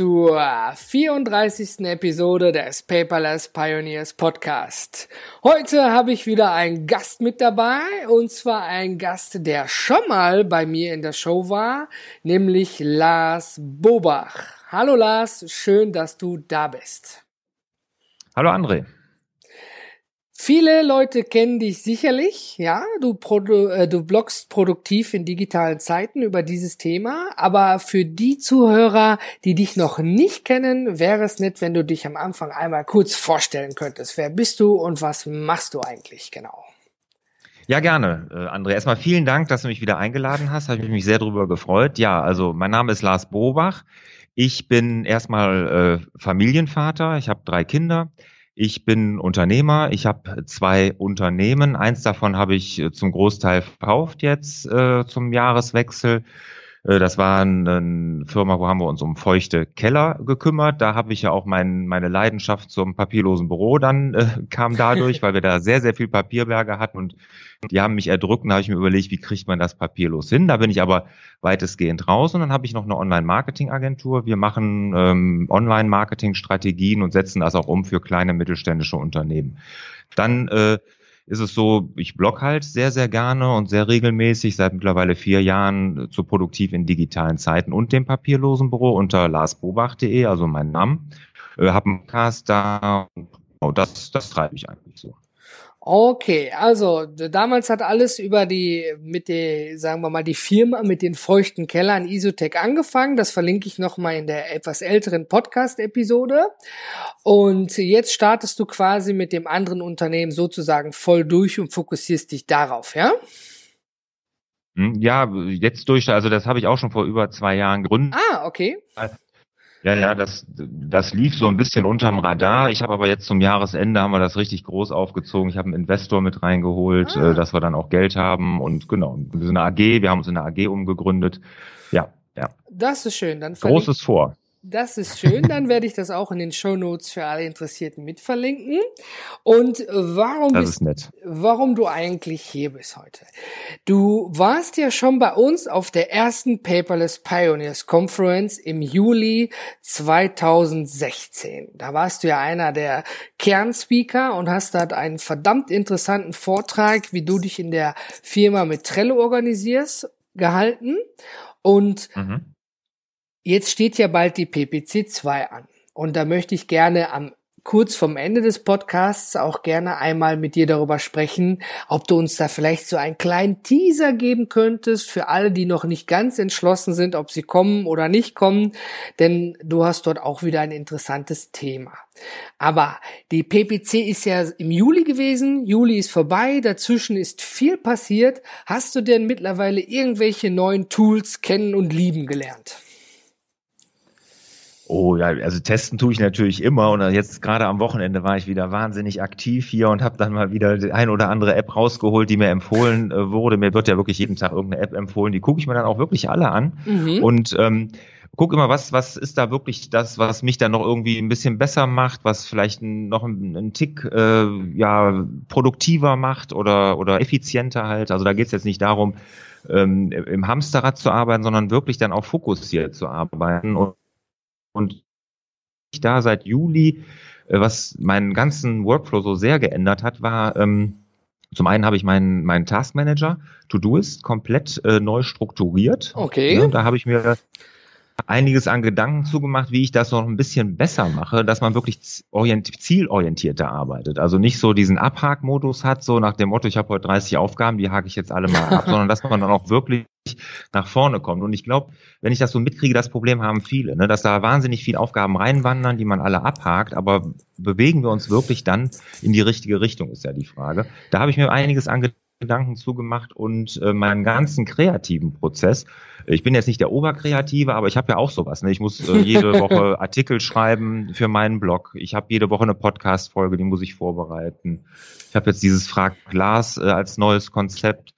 zur 34. Episode des Paperless Pioneers Podcast. Heute habe ich wieder einen Gast mit dabei und zwar einen Gast, der schon mal bei mir in der Show war, nämlich Lars Bobach. Hallo Lars, schön, dass du da bist. Hallo André. Viele Leute kennen dich sicherlich, ja, du, produ äh, du bloggst produktiv in digitalen Zeiten über dieses Thema, aber für die Zuhörer, die dich noch nicht kennen, wäre es nett, wenn du dich am Anfang einmal kurz vorstellen könntest. Wer bist du und was machst du eigentlich genau? Ja, gerne, äh, André. Erstmal vielen Dank, dass du mich wieder eingeladen hast. Habe ich mich sehr darüber gefreut. Ja, also mein Name ist Lars Bobach. Ich bin erstmal äh, Familienvater. Ich habe drei Kinder. Ich bin Unternehmer. Ich habe zwei Unternehmen. Eins davon habe ich äh, zum Großteil verkauft jetzt äh, zum Jahreswechsel. Äh, das war eine Firma, wo haben wir uns um feuchte Keller gekümmert. Da habe ich ja auch mein, meine Leidenschaft zum papierlosen Büro dann äh, kam dadurch, weil wir da sehr, sehr viel Papierberge hatten und die haben mich erdrückt. Da habe ich mir überlegt, wie kriegt man das papierlos hin? Da bin ich aber weitestgehend raus und dann habe ich noch eine Online-Marketing-Agentur. Wir machen ähm, Online-Marketing-Strategien und setzen das auch um für kleine mittelständische Unternehmen. Dann äh, ist es so, ich blog halt sehr, sehr gerne und sehr regelmäßig, seit mittlerweile vier Jahren zu produktiv in digitalen Zeiten und dem papierlosen Büro unter larsbobach.de, also mein Name. Äh, habe einen Cast da und oh, das, das treibe ich eigentlich so. Okay, also damals hat alles über die, mit der, sagen wir mal, die Firma mit den feuchten Kellern Isotech angefangen. Das verlinke ich nochmal in der etwas älteren Podcast-Episode. Und jetzt startest du quasi mit dem anderen Unternehmen sozusagen voll durch und fokussierst dich darauf, ja? Hm, ja, jetzt durch, also das habe ich auch schon vor über zwei Jahren gegründet. Ah, okay. Ja, ja, das, das lief so ein bisschen unterm Radar. Ich habe aber jetzt zum Jahresende haben wir das richtig groß aufgezogen. Ich habe einen Investor mit reingeholt, ah. äh, dass wir dann auch Geld haben und genau, wir sind eine AG, wir haben uns in eine AG umgegründet. Ja, ja. Das ist schön. Dann Großes vor. Das ist schön, dann werde ich das auch in den Show Notes für alle Interessierten mitverlinken. Und warum bist, warum du eigentlich hier bist heute? Du warst ja schon bei uns auf der ersten Paperless Pioneers Conference im Juli 2016. Da warst du ja einer der Kernspeaker und hast dort einen verdammt interessanten Vortrag, wie du dich in der Firma mit Trello organisierst, gehalten. Und mhm Jetzt steht ja bald die PPC 2 an. Und da möchte ich gerne am kurz vom Ende des Podcasts auch gerne einmal mit dir darüber sprechen, ob du uns da vielleicht so einen kleinen Teaser geben könntest für alle, die noch nicht ganz entschlossen sind, ob sie kommen oder nicht kommen, denn du hast dort auch wieder ein interessantes Thema. Aber die PPC ist ja im Juli gewesen, Juli ist vorbei, dazwischen ist viel passiert. Hast du denn mittlerweile irgendwelche neuen Tools kennen und lieben gelernt? Oh ja, also testen tue ich natürlich immer und jetzt gerade am Wochenende war ich wieder wahnsinnig aktiv hier und habe dann mal wieder die ein oder andere App rausgeholt, die mir empfohlen äh, wurde. Mir wird ja wirklich jeden Tag irgendeine App empfohlen, die gucke ich mir dann auch wirklich alle an mhm. und ähm, guck immer, was was ist da wirklich das, was mich dann noch irgendwie ein bisschen besser macht, was vielleicht noch einen, einen Tick äh, ja produktiver macht oder oder effizienter halt. Also da geht es jetzt nicht darum, ähm, im Hamsterrad zu arbeiten, sondern wirklich dann auch fokussiert zu arbeiten und und ich da seit Juli, äh, was meinen ganzen Workflow so sehr geändert hat, war ähm, zum einen habe ich meinen meinen Taskmanager To-Doist komplett äh, neu strukturiert. Okay. Ja, da habe ich mir einiges an Gedanken zugemacht, wie ich das noch ein bisschen besser mache, dass man wirklich zielorientierter arbeitet. Also nicht so diesen Abhakmodus hat, so nach dem Motto, ich habe heute 30 Aufgaben, die hake ich jetzt alle mal ab, sondern dass man dann auch wirklich nach vorne kommt. Und ich glaube, wenn ich das so mitkriege, das Problem haben viele, ne, dass da wahnsinnig viele Aufgaben reinwandern, die man alle abhakt, aber bewegen wir uns wirklich dann in die richtige Richtung, ist ja die Frage. Da habe ich mir einiges an Gedanken zugemacht und äh, meinen ganzen kreativen Prozess. Ich bin jetzt nicht der Oberkreative, aber ich habe ja auch sowas. Ne? Ich muss äh, jede Woche Artikel schreiben für meinen Blog. Ich habe jede Woche eine Podcast-Folge, die muss ich vorbereiten. Ich habe jetzt dieses Frag Glas äh, als neues Konzept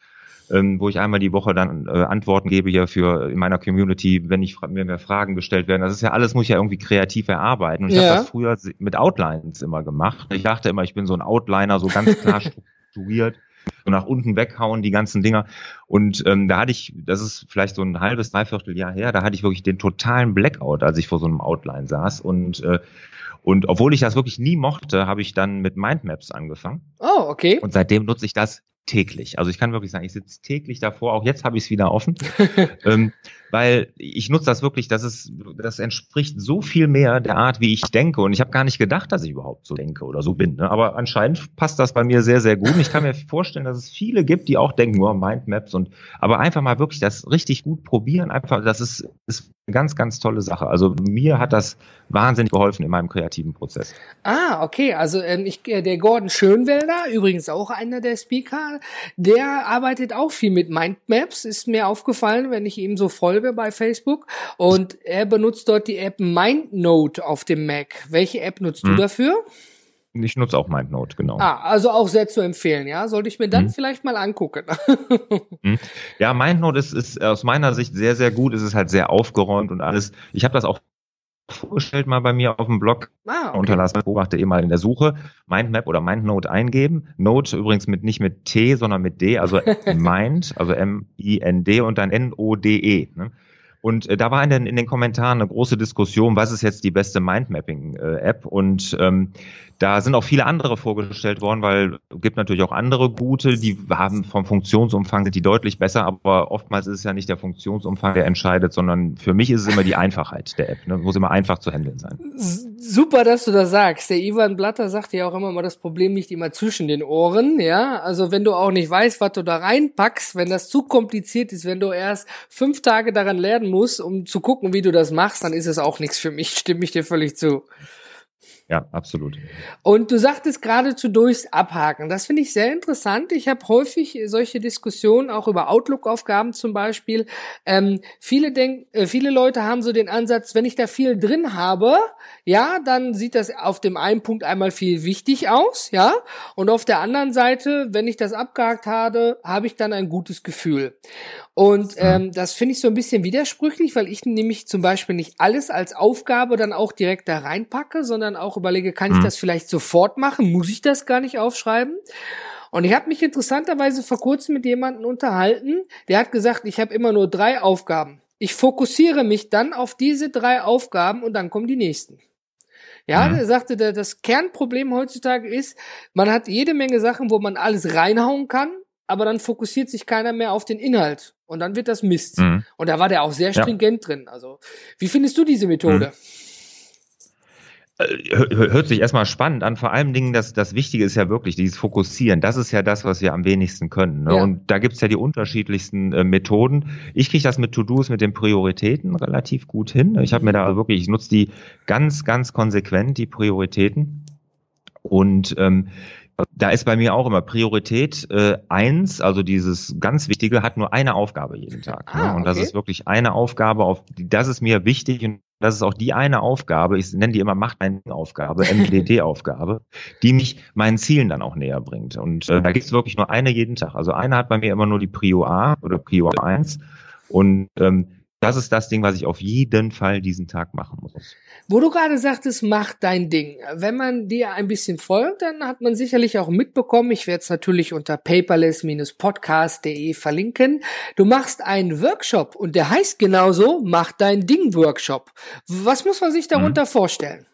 ähm, wo ich einmal die Woche dann äh, Antworten gebe hier für in meiner Community, wenn ich mir mehr Fragen gestellt werden. Das ist ja alles, muss ich ja irgendwie kreativ erarbeiten. Und ich ja. habe das früher mit Outlines immer gemacht. Ich dachte immer, ich bin so ein Outliner, so ganz klar strukturiert so nach unten weghauen, die ganzen Dinger. Und ähm, da hatte ich, das ist vielleicht so ein halbes, dreiviertel Jahr her, da hatte ich wirklich den totalen Blackout, als ich vor so einem Outline saß. Und äh, und obwohl ich das wirklich nie mochte, habe ich dann mit Mindmaps angefangen. Oh, okay. Und seitdem nutze ich das täglich. Also ich kann wirklich sagen, ich sitze täglich davor, auch jetzt habe ich es wieder offen, ähm, weil ich nutze das wirklich, das ist, das entspricht so viel mehr der Art, wie ich denke. Und ich habe gar nicht gedacht, dass ich überhaupt so denke oder so bin. Ne? Aber anscheinend passt das bei mir sehr, sehr gut. Und ich kann mir vorstellen, dass es viele gibt, die auch denken, oh, Mindmaps und aber einfach mal wirklich das richtig gut probieren. Einfach, das ist, ist eine ganz, ganz tolle Sache. Also mir hat das wahnsinnig geholfen in meinem kreativen Prozess. Ah, okay. Also ähm, ich, äh, der Gordon Schönwelder, übrigens auch einer der Speaker, der arbeitet auch viel mit Mindmaps, ist mir aufgefallen, wenn ich ihm so folge bei Facebook. Und er benutzt dort die App MindNote auf dem Mac. Welche App nutzt hm. du dafür? Ich nutze auch MindNote, genau. Ah, also auch sehr zu empfehlen, ja? Sollte ich mir dann hm. vielleicht mal angucken. hm. Ja, MindNote ist, ist aus meiner Sicht sehr, sehr gut. Es ist halt sehr aufgeräumt und alles. Ich habe das auch vorgestellt mal bei mir auf dem Blog. Ah, okay. Unterlassen, beobachte eh mal in der Suche Mindmap oder Mindnote eingeben. Note übrigens mit nicht mit T, sondern mit D, also Mind, also M-I-N-D und dann N-O-D-E. Ne? Und äh, da war in den, in den Kommentaren eine große Diskussion, was ist jetzt die beste Mindmapping-App? Äh, und ähm, da sind auch viele andere vorgestellt worden, weil es gibt natürlich auch andere gute, die haben vom Funktionsumfang sind die deutlich besser, aber oftmals ist es ja nicht der Funktionsumfang, der entscheidet, sondern für mich ist es immer die Einfachheit der App. Ne? Muss immer einfach zu handeln sein. Super, dass du das sagst. Der Ivan Blatter sagt ja auch immer mal, das Problem liegt immer zwischen den Ohren, ja. Also wenn du auch nicht weißt, was du da reinpackst, wenn das zu kompliziert ist, wenn du erst fünf Tage daran lernen musst, um zu gucken, wie du das machst, dann ist es auch nichts für mich, stimme ich dir völlig zu. Ja, absolut. Und du sagtest geradezu durchs Abhaken. Das finde ich sehr interessant. Ich habe häufig solche Diskussionen auch über Outlook-Aufgaben zum Beispiel. Ähm, viele denken, äh, viele Leute haben so den Ansatz, wenn ich da viel drin habe, ja, dann sieht das auf dem einen Punkt einmal viel wichtig aus, ja, und auf der anderen Seite, wenn ich das abgehakt habe, habe ich dann ein gutes Gefühl. Und ähm, das finde ich so ein bisschen widersprüchlich, weil ich nämlich zum Beispiel nicht alles als Aufgabe dann auch direkt da reinpacke, sondern auch überlege, kann ich mhm. das vielleicht sofort machen? Muss ich das gar nicht aufschreiben? Und ich habe mich interessanterweise vor kurzem mit jemandem unterhalten, der hat gesagt, ich habe immer nur drei Aufgaben. Ich fokussiere mich dann auf diese drei Aufgaben und dann kommen die nächsten. Ja, mhm. er sagte, das Kernproblem heutzutage ist, man hat jede Menge Sachen, wo man alles reinhauen kann, aber dann fokussiert sich keiner mehr auf den Inhalt und dann wird das Mist. Mhm. Und da war der auch sehr stringent ja. drin. Also, wie findest du diese Methode? Mhm. Äh, hört sich erstmal spannend an. Vor allem Dingen, das, das Wichtige ist ja wirklich dieses Fokussieren. Das ist ja das, was wir am wenigsten können. Ne? Ja. Und da gibt's ja die unterschiedlichsten äh, Methoden. Ich kriege das mit To-Dos, mit den Prioritäten relativ gut hin. Ich habe mir da wirklich, ich nutze die ganz, ganz konsequent, die Prioritäten. Und ähm, da ist bei mir auch immer Priorität äh, eins, also dieses ganz Wichtige, hat nur eine Aufgabe jeden Tag. Ne? Ah, Und das ist wirklich eine Aufgabe, auf die, das ist mir wichtig und das ist auch die eine Aufgabe, ich nenne die immer Macht eine Aufgabe, MDD-Aufgabe, die mich meinen Zielen dann auch näher bringt. Und äh, da gibt es wirklich nur eine jeden Tag. Also eine hat bei mir immer nur die Prio A oder Prio 1. Und ähm, das ist das Ding, was ich auf jeden Fall diesen Tag machen muss. Wo du gerade sagtest, mach dein Ding. Wenn man dir ein bisschen folgt, dann hat man sicherlich auch mitbekommen, ich werde es natürlich unter paperless-podcast.de verlinken. Du machst einen Workshop und der heißt genauso, mach dein Ding Workshop. Was muss man sich darunter mhm. vorstellen?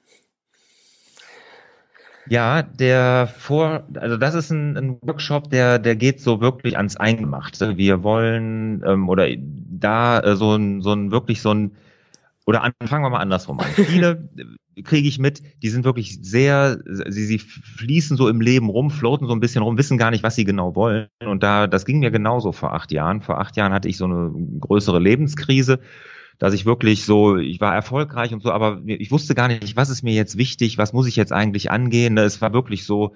Ja, der vor, also das ist ein, ein, Workshop, der, der geht so wirklich ans Eingemachte. Wir wollen ähm, oder da äh, so ein, so ein wirklich so ein oder an, fangen wir mal andersrum an. Viele kriege ich mit, die sind wirklich sehr, sie, sie fließen so im Leben rum, floaten so ein bisschen rum, wissen gar nicht, was sie genau wollen. Und da, das ging mir genauso vor acht Jahren. Vor acht Jahren hatte ich so eine größere Lebenskrise dass ich wirklich so, ich war erfolgreich und so, aber ich wusste gar nicht, was ist mir jetzt wichtig, was muss ich jetzt eigentlich angehen. Es war wirklich so,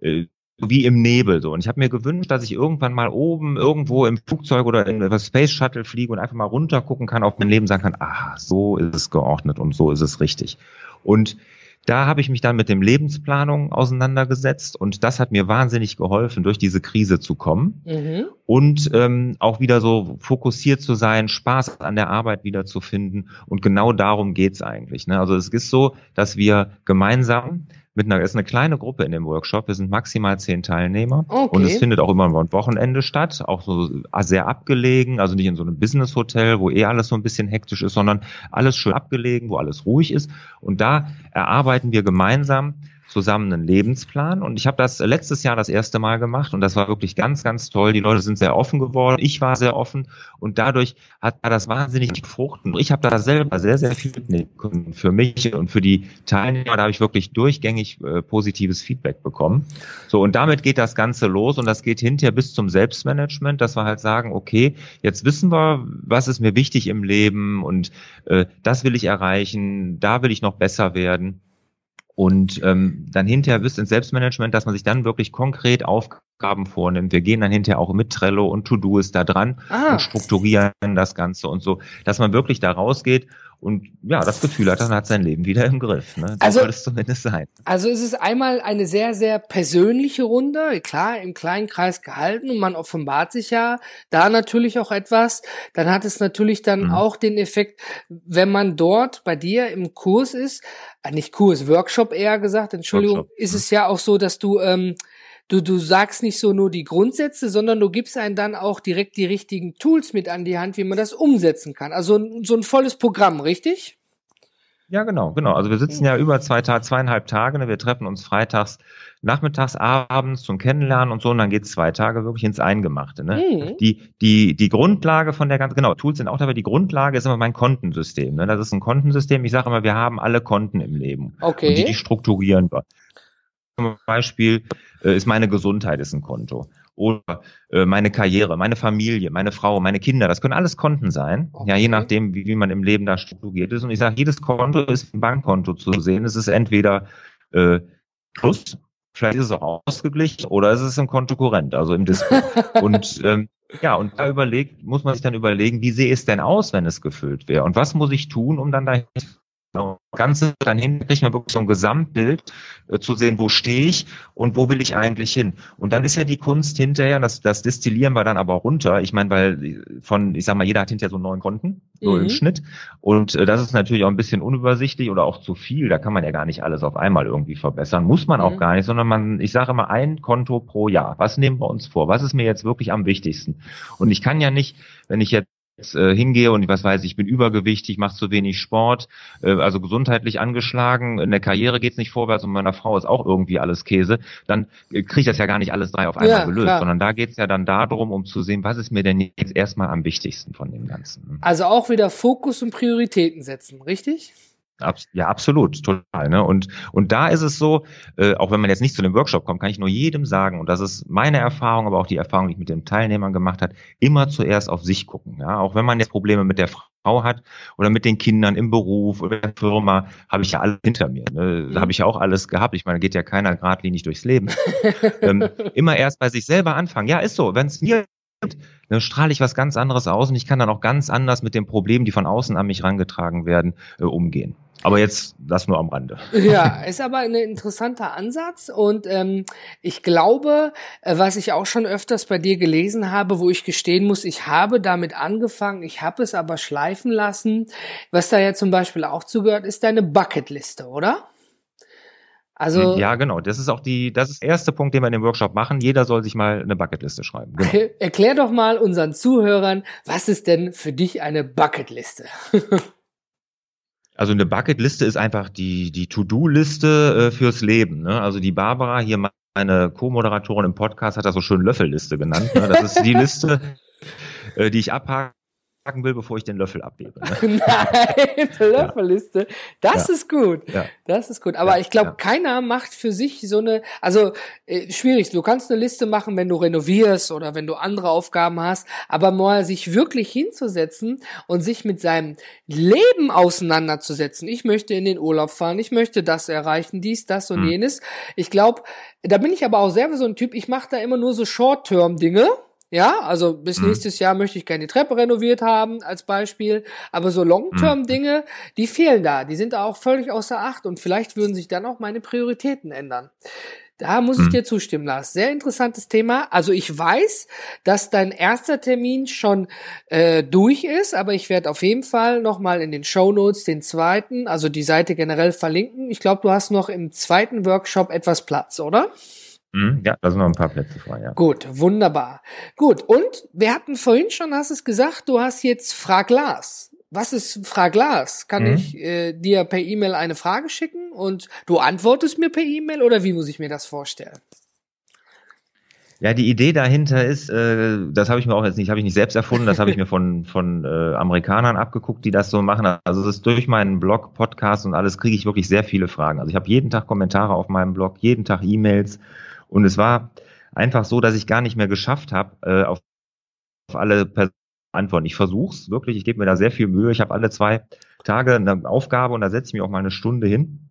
äh, wie im Nebel so. Und ich habe mir gewünscht, dass ich irgendwann mal oben irgendwo im Flugzeug oder in der Space Shuttle fliege und einfach mal runter gucken kann auf mein Leben, sagen kann, aha, so ist es geordnet und so ist es richtig. Und da habe ich mich dann mit dem Lebensplanung auseinandergesetzt und das hat mir wahnsinnig geholfen, durch diese Krise zu kommen mhm. und ähm, auch wieder so fokussiert zu sein, Spaß an der Arbeit wieder zu finden. Und genau darum geht's eigentlich. Ne? Also es ist so, dass wir gemeinsam mit einer, ist eine kleine Gruppe in dem Workshop. Wir sind maximal zehn Teilnehmer. Okay. Und es findet auch immer am Wochenende statt, auch so sehr abgelegen, also nicht in so einem Business-Hotel, wo eh alles so ein bisschen hektisch ist, sondern alles schön abgelegen, wo alles ruhig ist. Und da erarbeiten wir gemeinsam zusammen einen Lebensplan. Und ich habe das letztes Jahr das erste Mal gemacht und das war wirklich ganz, ganz toll. Die Leute sind sehr offen geworden. Ich war sehr offen und dadurch hat das wahnsinnig gefruchten. Ich habe da selber sehr, sehr viel mitnehmen können für mich und für die Teilnehmer. Da habe ich wirklich durchgängig äh, positives Feedback bekommen. So, und damit geht das Ganze los und das geht hinterher bis zum Selbstmanagement, dass wir halt sagen, okay, jetzt wissen wir, was ist mir wichtig im Leben und äh, das will ich erreichen, da will ich noch besser werden. Und ähm, dann hinterher bis ins Selbstmanagement, dass man sich dann wirklich konkret Aufgaben vornimmt. Wir gehen dann hinterher auch mit Trello und To-Do ist da dran ah. und strukturieren das Ganze und so, dass man wirklich da rausgeht und ja, das Gefühl hat, dann hat sein Leben wieder im Griff. Ne? So also, soll es zumindest sein. Also es ist einmal eine sehr, sehr persönliche Runde, klar, im kleinen Kreis gehalten und man offenbart sich ja da natürlich auch etwas. Dann hat es natürlich dann mhm. auch den Effekt, wenn man dort bei dir im Kurs ist, äh, nicht Kurs, Workshop eher gesagt, Entschuldigung, Workshop. ist mhm. es ja auch so, dass du ähm, du, du sagst nicht so nur die Grundsätze, sondern du gibst einen dann auch direkt die richtigen Tools mit an die Hand, wie man das umsetzen kann. Also so ein volles Programm, richtig? Ja, genau, genau. Also wir sitzen ja über zwei Tage, zweieinhalb Tage. Ne? Wir treffen uns freitags, nachmittags, abends zum Kennenlernen und so. Und dann geht's zwei Tage wirklich ins Eingemachte. Ne? Mhm. Die, die, die Grundlage von der ganzen, genau, Tools sind auch dabei. Die Grundlage ist immer mein Kontensystem. Ne? Das ist ein Kontensystem. Ich sage immer, wir haben alle Konten im Leben. Okay. Und die, die strukturieren wir. Zum Beispiel äh, ist meine Gesundheit ist ein Konto oder äh, meine Karriere, meine Familie, meine Frau, meine Kinder. Das können alles Konten sein, okay. ja je nachdem, wie, wie man im Leben da strukturiert ist. Und ich sage, jedes Konto ist ein Bankkonto zu sehen. Es ist entweder äh, Plus, vielleicht ist es auch ausgeglichen oder es ist ein Kontokurrent, also im Display. und ähm, ja, und da überlegt, muss man sich dann überlegen, wie sehe es denn aus, wenn es gefüllt wäre? Und was muss ich tun, um dann dahin Ganze dann hin kriegt man wirklich so ein Gesamtbild äh, zu sehen, wo stehe ich und wo will ich eigentlich hin. Und dann ist ja die Kunst hinterher, das, das destillieren wir dann aber runter. Ich meine, weil von, ich sag mal, jeder hat hinterher so neun Konten, so mhm. im Schnitt. Und äh, das ist natürlich auch ein bisschen unübersichtlich oder auch zu viel. Da kann man ja gar nicht alles auf einmal irgendwie verbessern. Muss man mhm. auch gar nicht, sondern man, ich sage immer, ein Konto pro Jahr. Was nehmen wir uns vor? Was ist mir jetzt wirklich am wichtigsten? Und ich kann ja nicht, wenn ich jetzt äh, hingehe und was weiß ich, ich bin übergewichtig, mache zu wenig Sport, äh, also gesundheitlich angeschlagen, in der Karriere geht's nicht vorwärts und meiner Frau ist auch irgendwie alles Käse, dann äh, kriege ich das ja gar nicht alles drei auf einmal ja, gelöst, klar. sondern da geht's ja dann darum, um zu sehen, was ist mir denn jetzt erstmal am wichtigsten von dem Ganzen. Also auch wieder Fokus und Prioritäten setzen, richtig? Ja, absolut, total. Ne? Und, und da ist es so, äh, auch wenn man jetzt nicht zu dem Workshop kommt, kann ich nur jedem sagen, und das ist meine Erfahrung, aber auch die Erfahrung, die ich mit den Teilnehmern gemacht hat, immer zuerst auf sich gucken. Ja? Auch wenn man jetzt Probleme mit der Frau hat oder mit den Kindern im Beruf oder in der Firma, habe ich ja alles hinter mir. Ne? Da habe ich ja auch alles gehabt. Ich meine, geht ja keiner geradlinig durchs Leben. ähm, immer erst bei sich selber anfangen. Ja, ist so. Wenn es mir dann strahle ich was ganz anderes aus und ich kann dann auch ganz anders mit den Problemen, die von außen an mich rangetragen werden, äh, umgehen. Aber jetzt das nur am Rande. Ja, ist aber ein interessanter Ansatz und ähm, ich glaube, äh, was ich auch schon öfters bei dir gelesen habe, wo ich gestehen muss, ich habe damit angefangen, ich habe es aber schleifen lassen. Was da ja zum Beispiel auch zugehört, ist deine Bucketliste, oder? Also ja, genau. Das ist auch die, das ist der erste Punkt, den wir in dem Workshop machen. Jeder soll sich mal eine Bucketliste schreiben. Genau. Erklär doch mal unseren Zuhörern, was ist denn für dich eine Bucketliste? Also eine Bucketliste ist einfach die, die To-Do-Liste äh, fürs Leben. Ne? Also die Barbara, hier meine Co-Moderatorin im Podcast, hat das so schön Löffelliste genannt. Ne? Das ist die Liste, äh, die ich abhake will, bevor ich den Löffel abgebe. Ne? Nein, Löffelliste. Das ja. ist gut. Ja. Das ist gut. Aber ja. ich glaube, keiner macht für sich so eine, also äh, schwierig. Du kannst eine Liste machen, wenn du renovierst oder wenn du andere Aufgaben hast, aber mal sich wirklich hinzusetzen und sich mit seinem Leben auseinanderzusetzen. Ich möchte in den Urlaub fahren, ich möchte das erreichen, dies, das und hm. jenes. Ich glaube, da bin ich aber auch selber so ein Typ, ich mache da immer nur so Short-Term-Dinge ja, also bis mhm. nächstes Jahr möchte ich gerne die Treppe renoviert haben, als Beispiel. Aber so Long-Term-Dinge, mhm. die fehlen da. Die sind da auch völlig außer Acht und vielleicht würden sich dann auch meine Prioritäten ändern. Da muss ich mhm. dir zustimmen, Lars. Sehr interessantes Thema. Also ich weiß, dass dein erster Termin schon äh, durch ist, aber ich werde auf jeden Fall nochmal in den Show Notes den zweiten, also die Seite generell verlinken. Ich glaube, du hast noch im zweiten Workshop etwas Platz, oder? Mhm, ja, da sind noch ein paar Plätze frei, ja. Gut, wunderbar. Gut, und wir hatten vorhin schon, hast es gesagt, du hast jetzt Frag Lars. Was ist Frag Lars? Kann mhm. ich äh, dir per E-Mail eine Frage schicken und du antwortest mir per E-Mail oder wie muss ich mir das vorstellen? Ja, die Idee dahinter ist, äh, das habe ich mir auch jetzt nicht, habe ich nicht selbst erfunden, das habe ich mir von von äh, Amerikanern abgeguckt, die das so machen. Also es ist durch meinen Blog, Podcast und alles kriege ich wirklich sehr viele Fragen. Also ich habe jeden Tag Kommentare auf meinem Blog, jeden Tag E-Mails und es war einfach so, dass ich gar nicht mehr geschafft habe, äh, auf, auf alle Personen antworten. Ich versuch's wirklich, ich gebe mir da sehr viel Mühe. Ich habe alle zwei Tage eine Aufgabe und da setze ich mich auch mal eine Stunde hin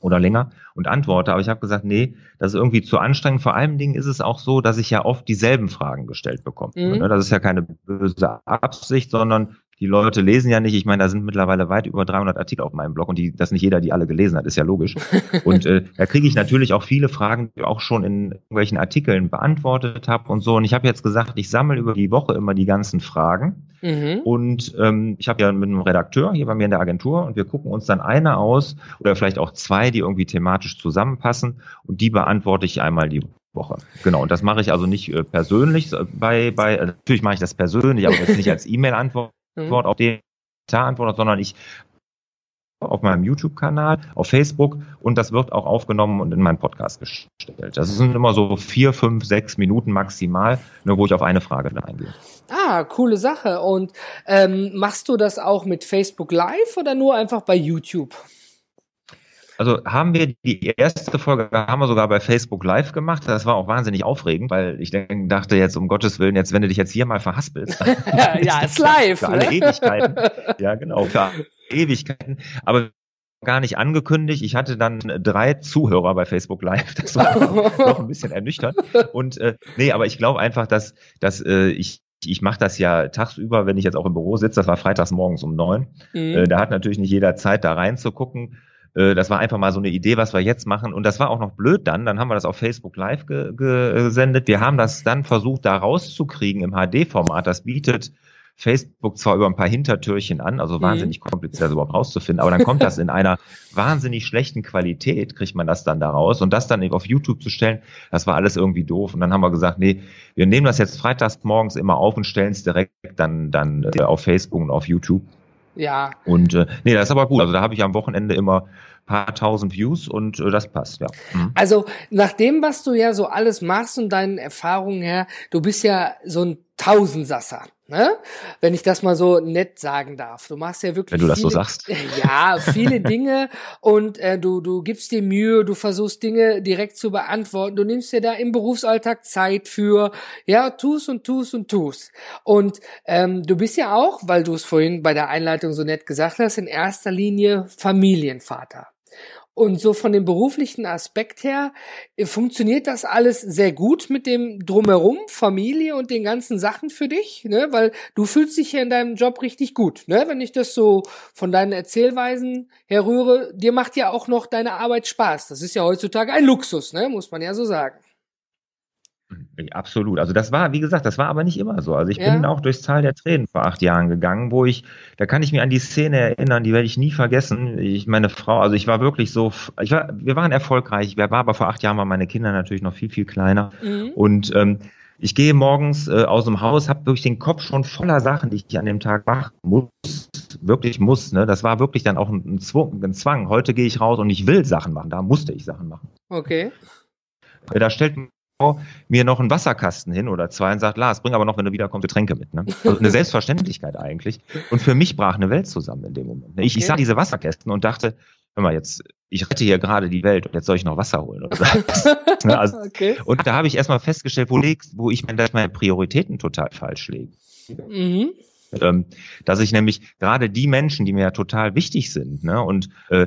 oder länger und antworte. Aber ich habe gesagt, nee, das ist irgendwie zu anstrengend. Vor allen Dingen ist es auch so, dass ich ja oft dieselben Fragen gestellt bekomme. Mhm. Das ist ja keine böse Absicht, sondern die Leute lesen ja nicht. Ich meine, da sind mittlerweile weit über 300 Artikel auf meinem Blog und die, das nicht jeder, die alle gelesen hat, ist ja logisch. Und äh, da kriege ich natürlich auch viele Fragen, die ich auch schon in irgendwelchen Artikeln beantwortet habe und so. Und ich habe jetzt gesagt, ich sammle über die Woche immer die ganzen Fragen. Mhm. Und ähm, ich habe ja mit einem Redakteur hier bei mir in der Agentur und wir gucken uns dann eine aus oder vielleicht auch zwei, die irgendwie thematisch zusammenpassen und die beantworte ich einmal die Woche. Genau, und das mache ich also nicht äh, persönlich bei, bei, äh, natürlich mache ich das persönlich, aber jetzt nicht als E-Mail-Antwort, mhm. auf den antwortet, sondern ich auf meinem YouTube-Kanal, auf Facebook und das wird auch aufgenommen und in meinen Podcast gestellt. Das sind immer so vier, fünf, sechs Minuten maximal, nur wo ich auf eine Frage dann eingehe. Ah, coole Sache. Und ähm, machst du das auch mit Facebook Live oder nur einfach bei YouTube? Also haben wir die erste Folge haben wir sogar bei Facebook Live gemacht. Das war auch wahnsinnig aufregend, weil ich dachte jetzt um Gottes Willen, jetzt wenn du dich jetzt hier mal verhaspelst. ja, ist live. Für alle ne? Ewigkeiten. Ja, genau, für Ewigkeiten. Aber gar nicht angekündigt. Ich hatte dann drei Zuhörer bei Facebook Live. Das war noch ein bisschen ernüchternd. Und äh, nee, aber ich glaube einfach, dass, dass äh, ich ich mache das ja tagsüber, wenn ich jetzt auch im Büro sitze. Das war freitags morgens um neun. Mhm. Äh, da hat natürlich nicht jeder Zeit, da reinzugucken. Äh, das war einfach mal so eine Idee, was wir jetzt machen. Und das war auch noch blöd dann. Dann haben wir das auf Facebook Live ge gesendet. Wir haben das dann versucht, da rauszukriegen im HD-Format. Das bietet Facebook zwar über ein paar Hintertürchen an, also mhm. wahnsinnig kompliziert, das überhaupt rauszufinden, aber dann kommt das in einer wahnsinnig schlechten Qualität, kriegt man das dann da raus. Und das dann eben auf YouTube zu stellen, das war alles irgendwie doof. Und dann haben wir gesagt, nee, wir nehmen das jetzt freitags morgens immer auf und stellen es direkt dann, dann äh, auf Facebook und auf YouTube. Ja. Und äh, nee, das ist aber gut. Also da habe ich am Wochenende immer paar tausend Views und äh, das passt, ja. Mhm. Also nach dem, was du ja so alles machst und deinen Erfahrungen her, du bist ja so ein Tausendsasser. Ne? Wenn ich das mal so nett sagen darf. Du machst ja wirklich. Wenn du das so sagst. Ja, viele Dinge und äh, du, du gibst dir Mühe, du versuchst Dinge direkt zu beantworten. Du nimmst dir da im Berufsalltag Zeit für, ja, tust und tust und tust. Und ähm, du bist ja auch, weil du es vorhin bei der Einleitung so nett gesagt hast, in erster Linie Familienvater. Und so von dem beruflichen Aspekt her äh, funktioniert das alles sehr gut mit dem drumherum, Familie und den ganzen Sachen für dich, ne? Weil du fühlst dich hier in deinem Job richtig gut, ne? Wenn ich das so von deinen Erzählweisen herrühre, dir macht ja auch noch deine Arbeit Spaß. Das ist ja heutzutage ein Luxus, ne? Muss man ja so sagen. Absolut. Also das war, wie gesagt, das war aber nicht immer so. Also ich ja. bin auch durchs Tal der Tränen vor acht Jahren gegangen, wo ich, da kann ich mir an die Szene erinnern, die werde ich nie vergessen. Ich, meine Frau, also ich war wirklich so, ich war, wir waren erfolgreich. Wir war aber vor acht Jahren waren meine Kinder natürlich noch viel, viel kleiner. Mhm. Und ähm, ich gehe morgens äh, aus dem Haus, habe wirklich den Kopf schon voller Sachen, die ich an dem Tag machen muss, wirklich muss. Ne? Das war wirklich dann auch ein, Zwang, ein Zwang. Heute gehe ich raus und ich will Sachen machen. Da musste ich Sachen machen. Okay. Da stellt mir noch einen Wasserkasten hin oder zwei und sagt, Lars, bring aber noch, wenn du wiederkommst, Getränke mit. Ne? Also eine Selbstverständlichkeit eigentlich. Und für mich brach eine Welt zusammen in dem Moment. Ne? Ich, okay. ich sah diese Wasserkästen und dachte, hör mal, jetzt, ich rette hier gerade die Welt und jetzt soll ich noch Wasser holen. Ne, also, okay. Und da habe ich erstmal festgestellt, wo, wo ich meine Prioritäten total falsch lege. Mhm. Ähm, dass ich nämlich gerade die Menschen, die mir ja total wichtig sind, ne, und äh,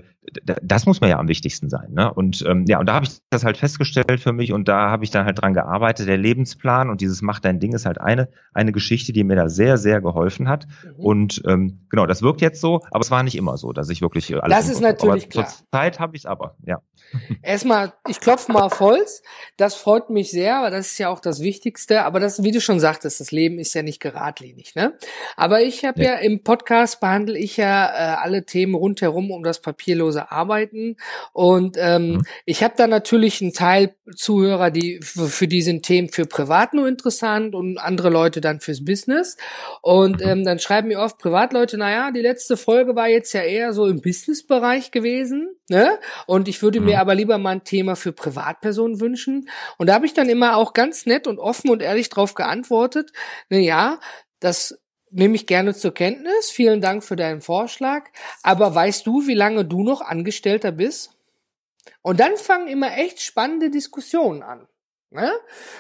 das muss mir ja am wichtigsten sein, ne? Und ähm, ja, und da habe ich das halt festgestellt für mich und da habe ich dann halt dran gearbeitet. Der Lebensplan und dieses Mach dein Ding ist halt eine eine Geschichte, die mir da sehr sehr geholfen hat. Mhm. Und ähm, genau, das wirkt jetzt so, aber es war nicht immer so, dass ich wirklich äh, alles. Das ist natürlich klar. Zur Zeit habe ich aber, ja. Erstmal, ich klopfe mal auf Holz. Das freut mich sehr, aber das ist ja auch das Wichtigste. Aber das, wie du schon sagtest, das Leben ist ja nicht geradlinig, ne? Aber ich habe nee. ja im Podcast behandle ich ja äh, alle Themen rundherum um das papierlose Arbeiten. Und ähm, mhm. ich habe da natürlich einen Teil Zuhörer, die für, für die sind Themen für privat nur interessant und andere Leute dann fürs Business. Und mhm. ähm, dann schreiben mir oft Privatleute, naja, die letzte Folge war jetzt ja eher so im Businessbereich gewesen. Ne? Und ich würde mir mhm. aber lieber mal ein Thema für Privatpersonen wünschen. Und da habe ich dann immer auch ganz nett und offen und ehrlich drauf geantwortet, na ja, das nehme ich gerne zur Kenntnis. Vielen Dank für deinen Vorschlag. Aber weißt du, wie lange du noch Angestellter bist? Und dann fangen immer echt spannende Diskussionen an. Ne?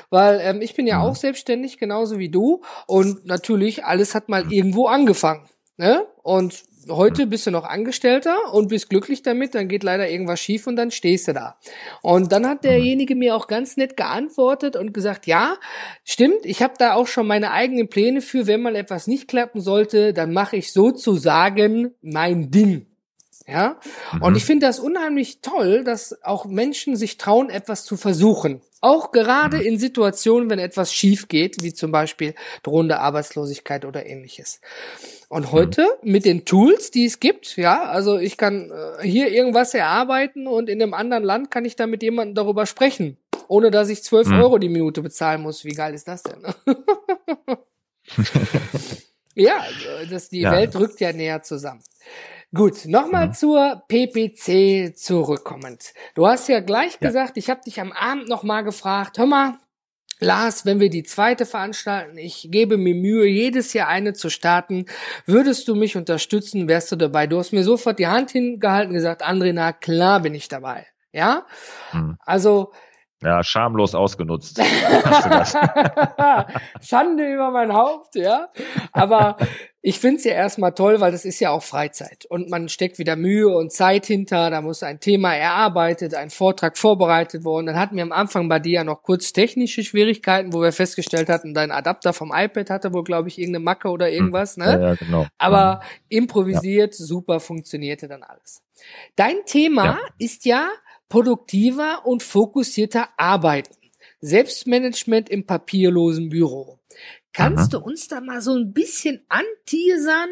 Weil ähm, ich bin ja mhm. auch selbstständig, genauso wie du. Und natürlich, alles hat mal irgendwo angefangen. Ne? Und heute bist du noch Angestellter und bist glücklich damit, dann geht leider irgendwas schief und dann stehst du da. Und dann hat derjenige mir auch ganz nett geantwortet und gesagt, ja, stimmt, ich habe da auch schon meine eigenen Pläne für, wenn mal etwas nicht klappen sollte, dann mache ich sozusagen mein Ding. Ja, mhm. und ich finde das unheimlich toll, dass auch Menschen sich trauen, etwas zu versuchen. Auch gerade mhm. in Situationen, wenn etwas schief geht, wie zum Beispiel drohende Arbeitslosigkeit oder ähnliches. Und heute mhm. mit den Tools, die es gibt, ja, also ich kann äh, hier irgendwas erarbeiten und in einem anderen Land kann ich dann mit jemandem darüber sprechen, ohne dass ich 12 mhm. Euro die Minute bezahlen muss. Wie geil ist das denn? ja, also das, die ja. Welt rückt ja näher zusammen. Gut, nochmal mhm. zur PPC zurückkommend. Du hast ja gleich ja. gesagt, ich habe dich am Abend nochmal gefragt, hör mal, Lars, wenn wir die zweite veranstalten, ich gebe mir Mühe, jedes Jahr eine zu starten, würdest du mich unterstützen, wärst du dabei? Du hast mir sofort die Hand hingehalten und gesagt, André, na klar bin ich dabei. Ja? Hm. Also. Ja, schamlos ausgenutzt. Schande über mein Haupt, ja. Aber ich find's ja erstmal toll, weil das ist ja auch Freizeit und man steckt wieder Mühe und Zeit hinter, da muss ein Thema erarbeitet, ein Vortrag vorbereitet worden. Dann hatten wir am Anfang bei dir ja noch kurz technische Schwierigkeiten, wo wir festgestellt hatten, dein Adapter vom iPad hatte wohl, glaube ich, irgendeine Macke oder hm. irgendwas, ne? Ja, ja genau. Aber improvisiert, ja. super funktionierte dann alles. Dein Thema ja. ist ja produktiver und fokussierter Arbeiten. Selbstmanagement im papierlosen Büro. Kannst Aha. du uns da mal so ein bisschen anteasern?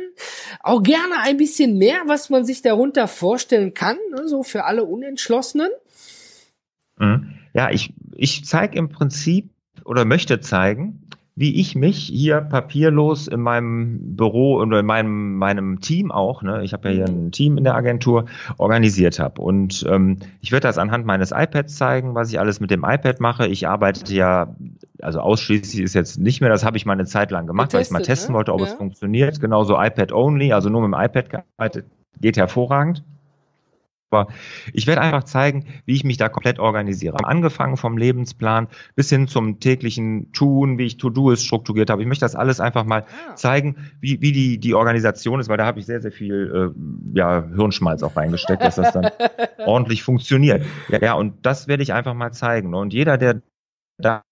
Auch gerne ein bisschen mehr, was man sich darunter vorstellen kann, ne, so für alle Unentschlossenen? Mhm. Ja, ich, ich zeige im Prinzip oder möchte zeigen, wie ich mich hier papierlos in meinem Büro oder in meinem, meinem Team auch, ne, ich habe ja hier ein Team in der Agentur, organisiert habe. Und ähm, ich werde das anhand meines iPads zeigen, was ich alles mit dem iPad mache. Ich arbeite ja, also ausschließlich ist jetzt nicht mehr, das habe ich mal eine Zeit lang gemacht, Getestet, weil ich mal testen ne? wollte, ob ja. es funktioniert. Genauso iPad only, also nur mit dem iPad gearbeitet, geht hervorragend. Aber ich werde einfach zeigen, wie ich mich da komplett organisiere. Angefangen vom Lebensplan bis hin zum täglichen Tun, wie ich To-Do's strukturiert habe. Ich möchte das alles einfach mal ah. zeigen, wie, wie die, die Organisation ist, weil da habe ich sehr, sehr viel äh, ja, Hirnschmalz auch reingesteckt, dass das dann ordentlich funktioniert. Ja, ja, und das werde ich einfach mal zeigen. Und jeder, der da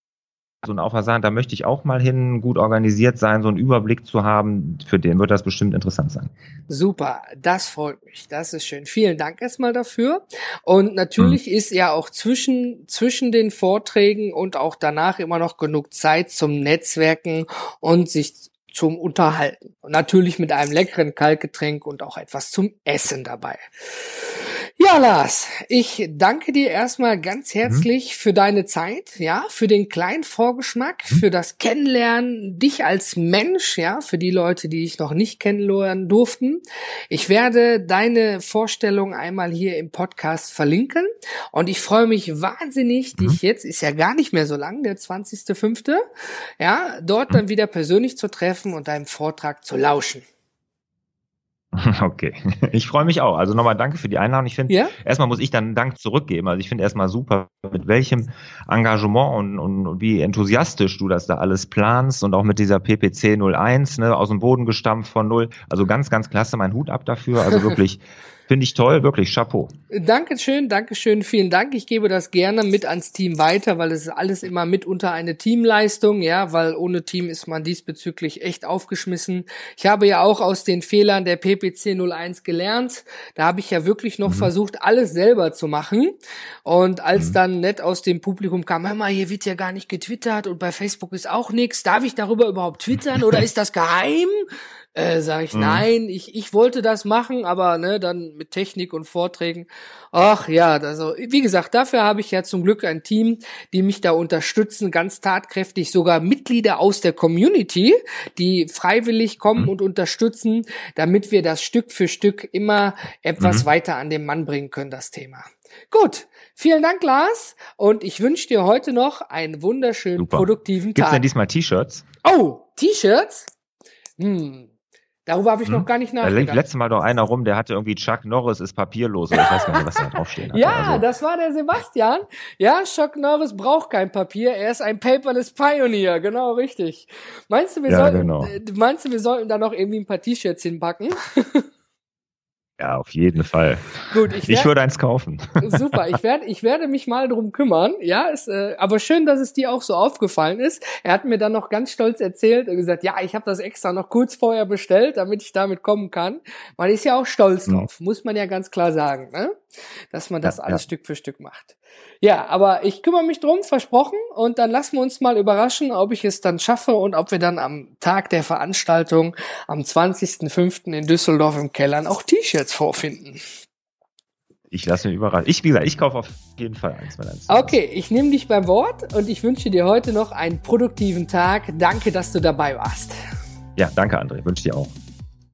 so ein Aufwand da möchte ich auch mal hin, gut organisiert sein, so einen Überblick zu haben. Für den wird das bestimmt interessant sein. Super, das freut mich. Das ist schön. Vielen Dank erstmal dafür. Und natürlich hm. ist ja auch zwischen, zwischen den Vorträgen und auch danach immer noch genug Zeit zum Netzwerken und sich zum Unterhalten. Und natürlich mit einem leckeren Kaltgetränk und auch etwas zum Essen dabei. Ja, Lars, ich danke dir erstmal ganz mhm. herzlich mhm. für deine Zeit, ja, für den kleinen Vorgeschmack, mhm. für das Kennenlernen, dich als Mensch, ja, für die Leute, die dich noch nicht kennenlernen durften. Ich werde deine Vorstellung einmal hier im Podcast verlinken und ich freue mich wahnsinnig, mhm. dich jetzt, ist ja gar nicht mehr so lang, der 20.05., ja, dort dann mhm. wieder persönlich zu treffen und deinem Vortrag zu lauschen. Okay, ich freue mich auch. Also nochmal danke für die Einladung. Ich finde, ja? erstmal muss ich dann Dank zurückgeben. Also ich finde erstmal super, mit welchem Engagement und, und, wie enthusiastisch du das da alles planst und auch mit dieser PPC 01, ne, aus dem Boden gestampft von null. Also ganz, ganz klasse, mein Hut ab dafür. Also wirklich Finde ich toll, wirklich Chapeau. Dankeschön, Dankeschön, vielen Dank. Ich gebe das gerne mit ans Team weiter, weil es ist alles immer mitunter eine Teamleistung, ja, weil ohne Team ist man diesbezüglich echt aufgeschmissen. Ich habe ja auch aus den Fehlern der PPC 01 gelernt. Da habe ich ja wirklich noch mhm. versucht, alles selber zu machen. Und als mhm. dann nett aus dem Publikum kam, hör mal, hier wird ja gar nicht getwittert und bei Facebook ist auch nichts. Darf ich darüber überhaupt twittern oder ist das geheim? Äh, sag ich, mhm. nein, ich, ich wollte das machen, aber ne, dann mit Technik und Vorträgen. Ach ja, also wie gesagt, dafür habe ich ja zum Glück ein Team, die mich da unterstützen, ganz tatkräftig, sogar Mitglieder aus der Community, die freiwillig kommen mhm. und unterstützen, damit wir das Stück für Stück immer etwas mhm. weiter an den Mann bringen können, das Thema. Gut, vielen Dank, Lars, und ich wünsche dir heute noch einen wunderschönen, Super. produktiven Tag. Gibt's denn diesmal T-Shirts? Oh, T-Shirts? Hm, Darüber habe ich hm. noch gar nicht nachgedacht. Da letztes Mal doch einer rum, der hatte irgendwie Chuck Norris ist papierlos. Oder ich weiß gar nicht, was da draufstehen hatte. ja, also. das war der Sebastian. Ja, Chuck Norris braucht kein Papier. Er ist ein paperless Pioneer. Genau, richtig. Meinst du, wir ja, sollten, genau. Äh, meinst du, wir sollten da noch irgendwie ein paar T-Shirts hinpacken? Ja, auf jeden Fall. Gut, ich, werd, ich würde eins kaufen. Super, ich werde, ich werde mich mal drum kümmern. Ja, ist, äh, aber schön, dass es dir auch so aufgefallen ist. Er hat mir dann noch ganz stolz erzählt und gesagt, ja, ich habe das extra noch kurz vorher bestellt, damit ich damit kommen kann. Man ist ja auch stolz drauf, mhm. muss man ja ganz klar sagen, ne? Dass man das ja, alles ja. Stück für Stück macht. Ja, aber ich kümmere mich drum, versprochen. Und dann lassen wir uns mal überraschen, ob ich es dann schaffe und ob wir dann am Tag der Veranstaltung am 20.05. in Düsseldorf im Kellern auch T-Shirts vorfinden. Ich lasse mich überraschen. Ich, wie gesagt, ich kaufe auf jeden Fall eins. Wenn eins okay, ich nehme dich beim Wort und ich wünsche dir heute noch einen produktiven Tag. Danke, dass du dabei warst. Ja, danke, André. Wünsche dir auch.